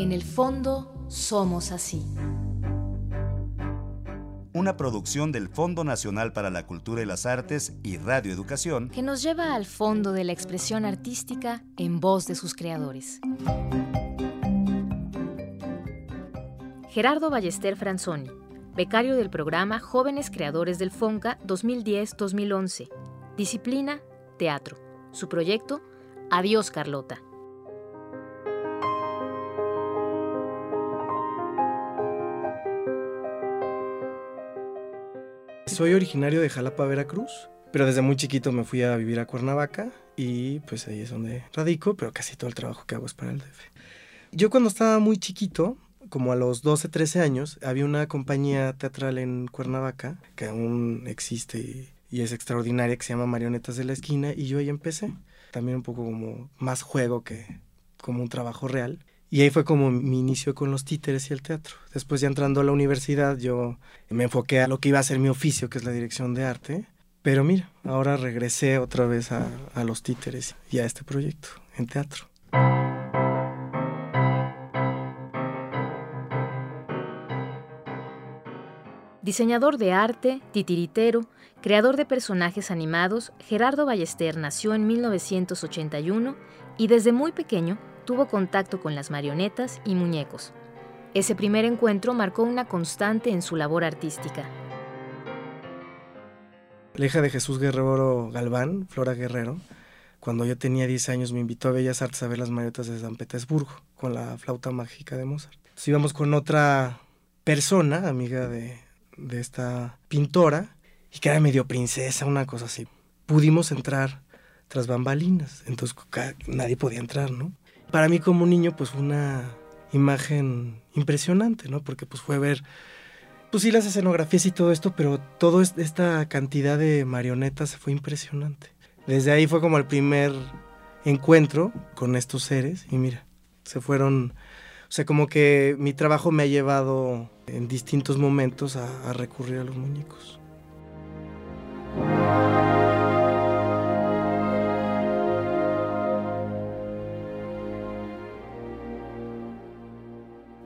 En el fondo, somos así. Una producción del Fondo Nacional para la Cultura y las Artes y Radio Educación que nos lleva al fondo de la expresión artística en voz de sus creadores. Gerardo Ballester Franzoni, becario del programa Jóvenes Creadores del FONCA 2010-2011. Disciplina, teatro. Su proyecto, Adiós Carlota. Soy originario de Jalapa, Veracruz, pero desde muy chiquito me fui a vivir a Cuernavaca y pues ahí es donde radico, pero casi todo el trabajo que hago es para el DF. Yo cuando estaba muy chiquito, como a los 12, 13 años, había una compañía teatral en Cuernavaca que aún existe y, es extraordinaria, que se llama Marionetas de la Esquina, y yo ahí empecé. También un poco como más juego que como un trabajo real. Y ahí fue como mi inicio con los títeres y el teatro. Después ya entrando a la universidad, yo me enfoqué a lo que iba a ser mi oficio, que es la dirección de arte. Pero mira, ahora regresé otra vez a, a los títeres y a este proyecto en teatro. Diseñador de arte, titiritero, creador de personajes animados, Gerardo Ballester nació en 1981 y desde muy pequeño tuvo contacto con las marionetas y muñecos. Ese primer encuentro marcó una constante en su labor artística. La hija de Jesús Guerrero Galván, Flora Guerrero, cuando yo tenía 10 años me invitó a Bellas Artes a ver las marionetas de San Petersburgo con la flauta mágica de Mozart. Entonces íbamos con otra persona, amiga de, de esta pintora, y que era medio princesa, una cosa así. Pudimos entrar tras bambalinas, entonces nadie podía entrar, ¿no? para mí como niño pues una imagen impresionante, ¿no? Porque pues fue ver, pues sí las escenografías y todo esto, pero toda esta cantidad de marionetas fue impresionante. Desde ahí fue como el primer encuentro con estos seres y mira, se fueron, o sea, como que mi trabajo me ha llevado en distintos momentos a, a recurrir a los muñecos.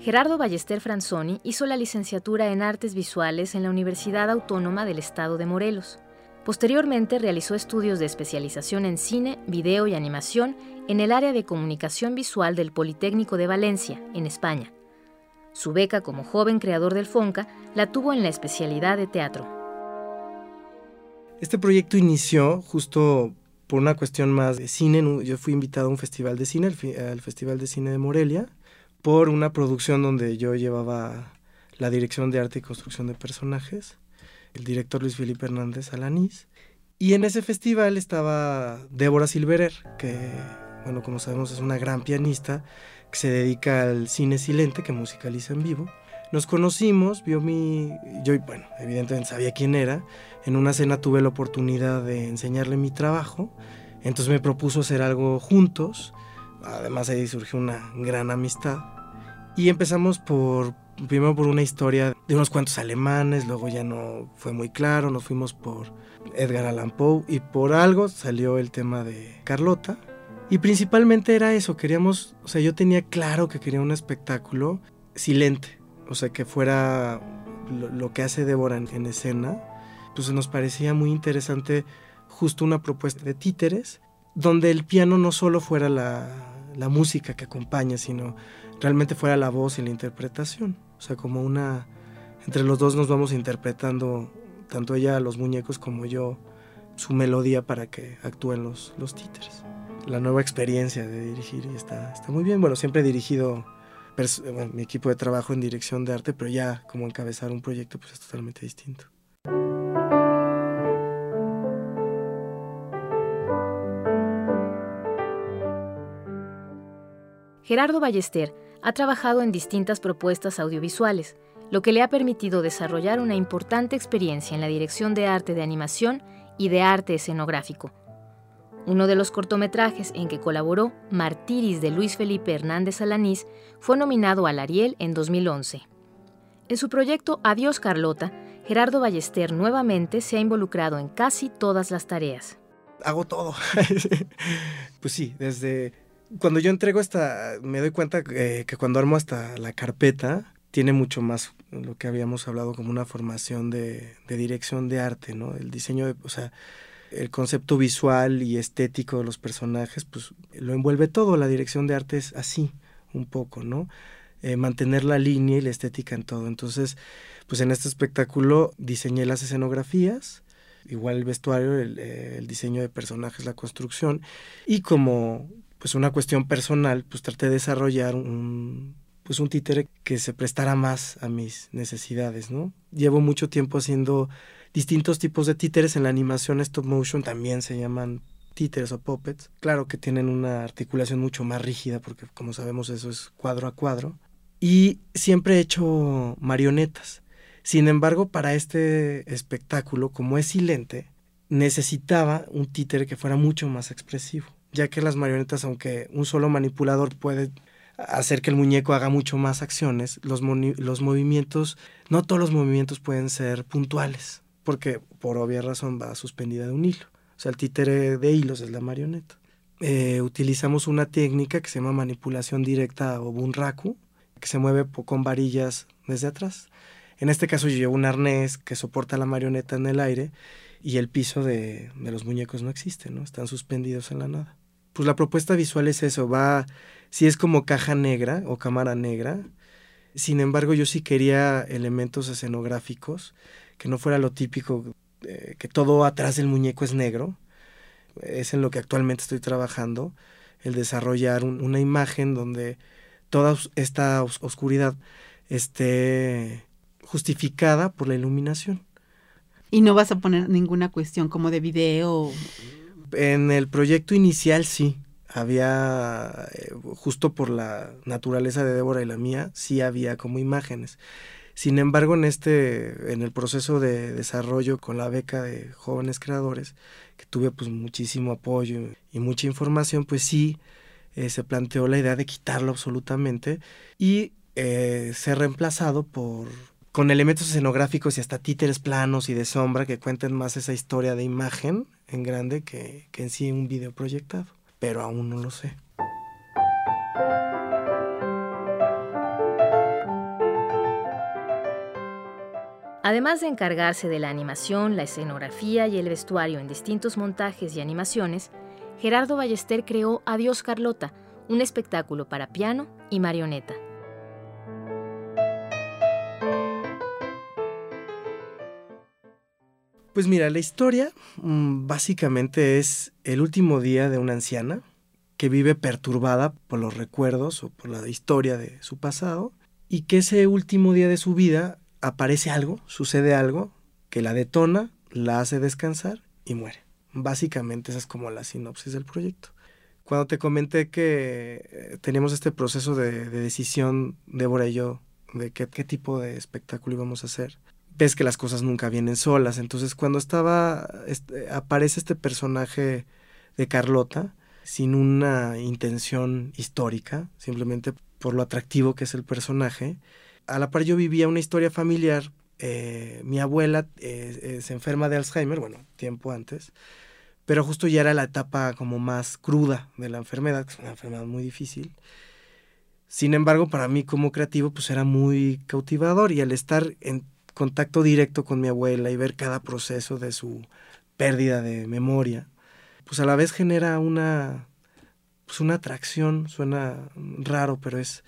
Gerardo Ballester Franzoni hizo la licenciatura en Artes Visuales en la Universidad Autónoma del Estado de Morelos. Posteriormente realizó estudios de especialización en cine, video y animación en el área de comunicación visual del Politécnico de Valencia, en España. Su beca como joven creador del FONCA la tuvo en la especialidad de teatro. Este proyecto inició justo por una cuestión más de cine. Yo fui invitado a un festival de cine, al Festival de Cine de Morelia, por una producción donde yo llevaba la dirección de arte y construcción de personajes, el director Luis Felipe Hernández Alanís. Y en ese festival estaba Débora Silverer, que, bueno, como sabemos es una gran pianista que se dedica al cine silente, que musicaliza en vivo. Nos conocimos, vio mi... Yo, bueno, evidentemente sabía quién era. En una cena tuve la oportunidad de enseñarle mi trabajo. Entonces me propuso hacer algo juntos. Además ahí surgió una gran amistad. Y empezamos por, primero por una historia de unos cuantos alemanes, luego ya no fue muy claro, nos fuimos por Edgar Allan Poe y por algo salió el tema de Carlota. Y principalmente era eso, queríamos, o sea, yo tenía claro que quería un espectáculo silente, o sea, que fuera lo, que hace Débora en, escena. Pues nos parecía muy interesante justo una propuesta de títeres, donde el piano no solo fuera la, la música que acompaña, sino realmente fuera la voz y la interpretación. Sea, como una... Entre los dos nos vamos interpretando, tanto ella los muñecos como yo, su melodía para que actúen los, los títeres. La nueva experiencia de dirigir está, está muy bien. Bueno, siempre he dirigido mi equipo de trabajo en dirección de arte, pero ya como encabezar un proyecto pues es totalmente distinto. Gerardo Ballester ha trabajado en distintas propuestas audiovisuales, lo que le ha permitido desarrollar una importante experiencia en la dirección de arte de animación y de arte escenográfico. Uno de los cortometrajes en que colaboró, Martiris de Luis Felipe Hernández Alanís, fue nominado al Ariel en 2011. En su proyecto Adiós Carlota, Gerardo Ballester nuevamente se ha involucrado en casi todas las tareas. hago todo. pues sí, desde cuando yo entrego esta, me doy cuenta que, cuando armo hasta la carpeta, tiene mucho más lo que habíamos hablado como una formación de, de dirección de arte, ¿no? El diseño, de, o sea, el concepto visual y estético de los personajes, pues lo envuelve todo. La dirección de arte es así, un poco, ¿no? Eh, mantener la línea y la estética en todo. Entonces, pues en este espectáculo diseñé las escenografías, igual el vestuario, el, eh, el diseño de personajes, la construcción, y como pues una cuestión personal, pues traté de desarrollar un, pues un títere que se prestara más a mis necesidades, ¿no? Llevo mucho tiempo haciendo distintos tipos de títeres en la animación stop motion, también se llaman títeres o puppets. Claro que tienen una articulación mucho más rígida porque como sabemos eso es cuadro a cuadro. Y siempre he hecho marionetas. Sin embargo, para este espectáculo, como es silente, necesitaba un títere que fuera mucho más expresivo ya que las marionetas, aunque un solo manipulador puede hacer que el muñeco haga mucho más acciones, los, los movimientos, no todos los movimientos pueden ser puntuales, porque por obvia razón va suspendida de un hilo. O sea, el títere de hilos es la marioneta. Eh, utilizamos una técnica que se llama manipulación directa o bunraku, que se mueve con varillas desde atrás. En este caso yo llevo un arnés que soporta la marioneta en el aire y el piso de, de los muñecos no existe, ¿no? Están suspendidos en la nada pues la propuesta visual es eso, va, si es como caja negra o cámara negra, sin embargo yo sí quería elementos escenográficos, que no fuera lo típico, eh, que todo atrás del muñeco es negro, es en lo que actualmente estoy trabajando, el desarrollar una imagen donde toda esta oscuridad esté justificada por la iluminación. Y no vas a poner ninguna cuestión como de video en el proyecto inicial sí, había, eh, justo por la naturaleza de Débora y la mía, sí había como imágenes. Sin embargo, en este, en el proceso de desarrollo con la beca de jóvenes creadores, que tuve pues muchísimo apoyo y mucha información, pues sí eh, se planteó la idea de quitarlo absolutamente y eh, ser reemplazado por con elementos escenográficos y hasta títeres planos y de sombra que cuenten más esa historia de imagen en grande que, que en sí un video proyectado. Pero aún no lo sé. Además de encargarse de la animación, la escenografía y el vestuario en distintos montajes y animaciones, Gerardo Ballester creó Adiós Carlota, un espectáculo para piano y marioneta. Pues mira, la historia mm, básicamente es el último día de una anciana que vive perturbada por los recuerdos o por la historia de su pasado y que ese último día de su vida aparece algo, sucede algo que la detona, la hace descansar y muere. Básicamente esa es como la sinopsis del proyecto. Cuando te comenté que eh, teníamos este proceso de, decisión, Débora y yo, de qué, qué tipo de espectáculo íbamos a hacer, ves que las cosas nunca vienen solas. Entonces cuando estaba, aparece este personaje de Carlota, sin una intención histórica, simplemente por lo atractivo que es el personaje, a la par yo vivía una historia familiar. Eh, mi abuela eh, se enferma de Alzheimer, bueno, tiempo antes, pero justo ya era la etapa como más cruda de la enfermedad, que es una enfermedad muy difícil. Sin embargo, para mí como creativo, pues era muy cautivador y al estar en contacto directo con mi abuela y ver cada proceso de su pérdida de memoria, pues a la vez genera una, pues una atracción, suena raro, pero es,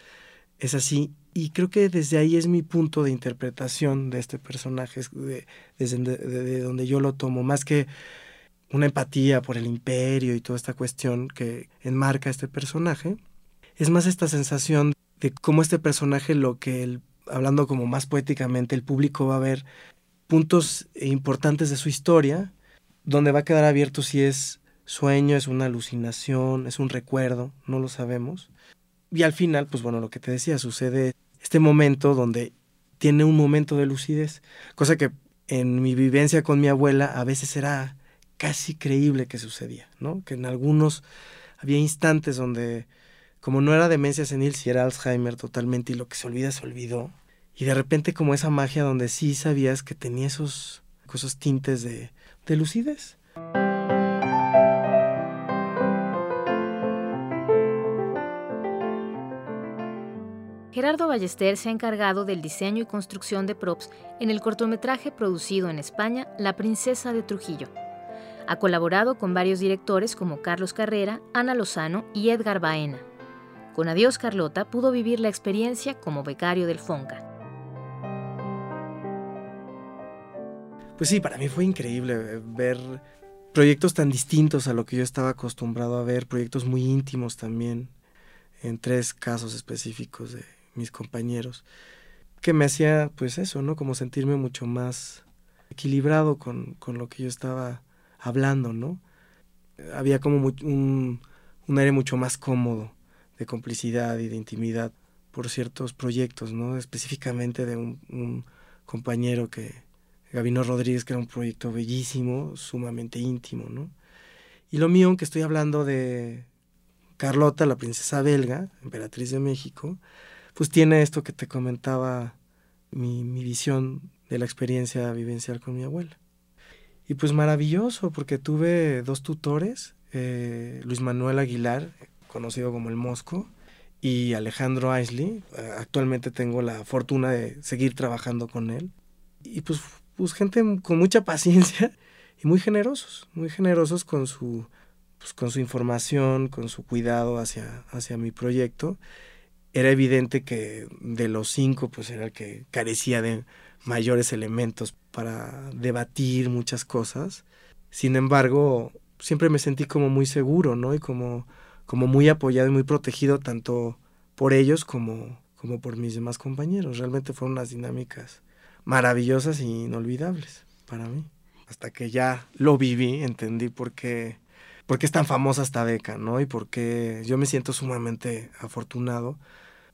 es así. Y creo que desde ahí es mi punto de interpretación de este personaje, desde donde yo lo tomo, más que una empatía por el imperio y toda esta cuestión que enmarca este personaje, es más esta sensación de cómo este personaje lo que el hablando como más poéticamente, el público va a ver puntos importantes de su historia, donde va a quedar abierto si es sueño, es una alucinación, es un recuerdo, no lo sabemos. Y al final, pues bueno, lo que te decía, sucede este momento donde tiene un momento de lucidez, cosa que en mi vivencia con mi abuela a veces era casi creíble que sucedía, ¿no? Que en algunos había instantes donde como no era demencia senil, si era Alzheimer totalmente y lo que se olvida se olvidó. Y de repente como esa magia donde sí sabías que tenía esos, pues, esos tintes de, de lucidez. Gerardo Ballester se ha encargado del diseño y construcción de props en el cortometraje producido en España, La Princesa de Trujillo. Ha colaborado con varios directores como Carlos Carrera, Ana Lozano y Edgar Baena. Con Adiós Carlota pudo vivir la experiencia como becario del FONCA. Pues sí, para mí fue increíble ver proyectos tan distintos a lo que yo estaba acostumbrado a ver, proyectos muy íntimos también, en tres casos específicos de mis compañeros, que me hacía pues eso, ¿no? Como sentirme mucho más equilibrado con, con lo que yo estaba hablando, ¿no? Había como un, un aire mucho más cómodo de complicidad y de intimidad por ciertos proyectos, ¿no? Específicamente de un, compañero que, Gabino Rodríguez, que era un proyecto bellísimo, sumamente íntimo, ¿no? Y lo mío, que estoy hablando de Carlota, la princesa belga, emperatriz de México, pues tiene esto que te comentaba mi, mi visión de la experiencia vivencial con mi abuela. Y pues maravilloso, porque tuve dos tutores, eh, Luis Manuel Aguilar, conocido como el Mosco, y Alejandro Aisley. Actualmente tengo la fortuna de seguir trabajando con él. Y pues pues gente con mucha paciencia y muy generosos, muy generosos con su, pues, con su información, con su cuidado hacia, hacia mi proyecto. Era evidente que de los cinco, pues era el que carecía de mayores elementos para debatir muchas cosas. Sin embargo, siempre me sentí como muy seguro, ¿no? Y como, como muy apoyado y muy protegido tanto por ellos como, como por mis demás compañeros. Realmente fueron unas dinámicas maravillosas e inolvidables para mí. Hasta que ya lo viví, entendí por qué, por qué es tan famosa esta beca, ¿no? Y por qué yo me siento sumamente afortunado.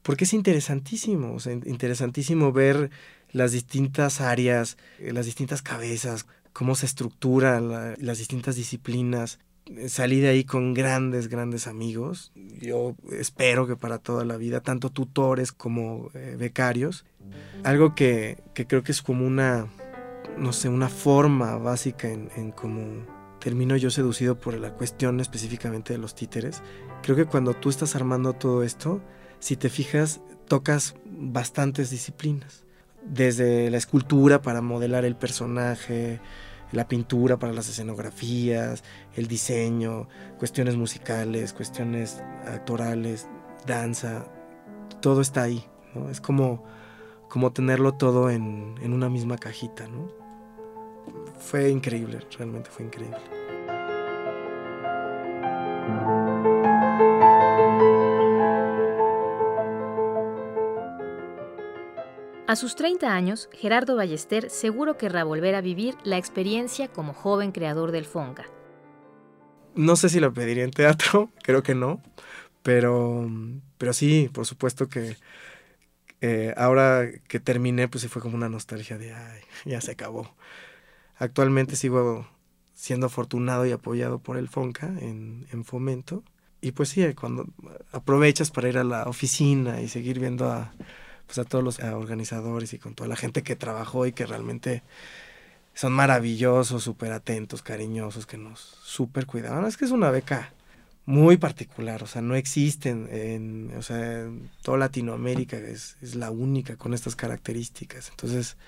Porque es interesantísimo, o sea, interesantísimo ver las distintas áreas, eh, las distintas cabezas, cómo se estructuran las distintas disciplinas. Salí de ahí con grandes, grandes amigos. Yo espero que para toda la vida, tanto tutores como eh, becarios. Algo que, que, creo que es como una, no sé, una forma básica en, en cómo termino yo seducido por la cuestión específicamente de los títeres. Creo que cuando tú estás armando todo esto, si te fijas, tocas bastantes disciplinas. Desde la escultura para modelar el personaje, la pintura para las escenografías, el diseño, cuestiones musicales, cuestiones actorales, danza, todo está ahí. ¿no? Es como como tenerlo todo en, en una misma cajita, ¿no? Fue increíble, realmente fue increíble. A sus 30 años, Gerardo Ballester seguro querrá volver a vivir la experiencia como joven creador del Fonca. No sé si lo pediría en teatro, creo que no, pero, pero sí, por supuesto que eh, ahora que terminé, pues sí fue como una nostalgia de, ay, ya se acabó. Actualmente sigo siendo afortunado y apoyado por el FONCA en, en fomento. Y pues sí, cuando aprovechas para ir a la oficina y seguir viendo a, pues a todos los organizadores y con toda la gente que trabajó y que realmente son maravillosos, súper atentos, cariñosos, que nos súper cuidaban. Es que es una beca muy particular, o sea, no existen en, o sea, en toda Latinoamérica es, es, la única con estas características. Entonces,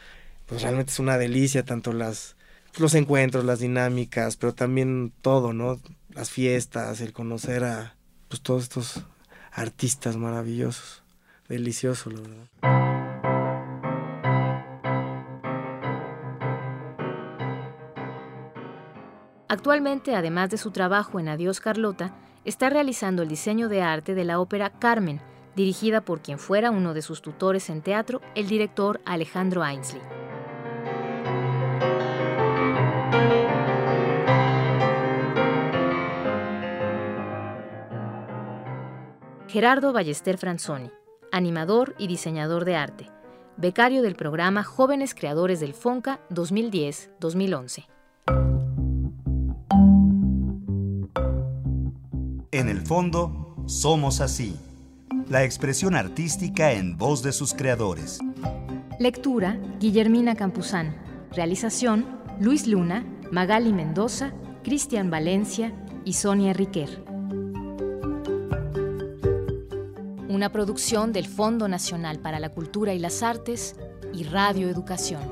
pues realmente es una delicia, tanto las los encuentros, las dinámicas, pero también todo, ¿no? Las fiestas, el conocer a pues todos estos artistas maravillosos. Delicioso, la verdad. Actualmente, además de su trabajo en Adiós Carlota, está realizando el diseño de arte de la ópera Carmen, dirigida por quien fuera uno de sus tutores en teatro, el director Alejandro Ainsley. Gerardo Ballester Franzoni, animador y diseñador de arte, becario del programa Jóvenes Creadores del FONCA 2010-2011. En el fondo, somos así. La expresión artística en voz de sus creadores. Lectura, Guillermina Campuzano. Realización, Luis Luna, Magali Mendoza, Cristian Valencia y Sonia Riquer. Una producción del Fondo Nacional para la Cultura y las Artes y Radio Educación.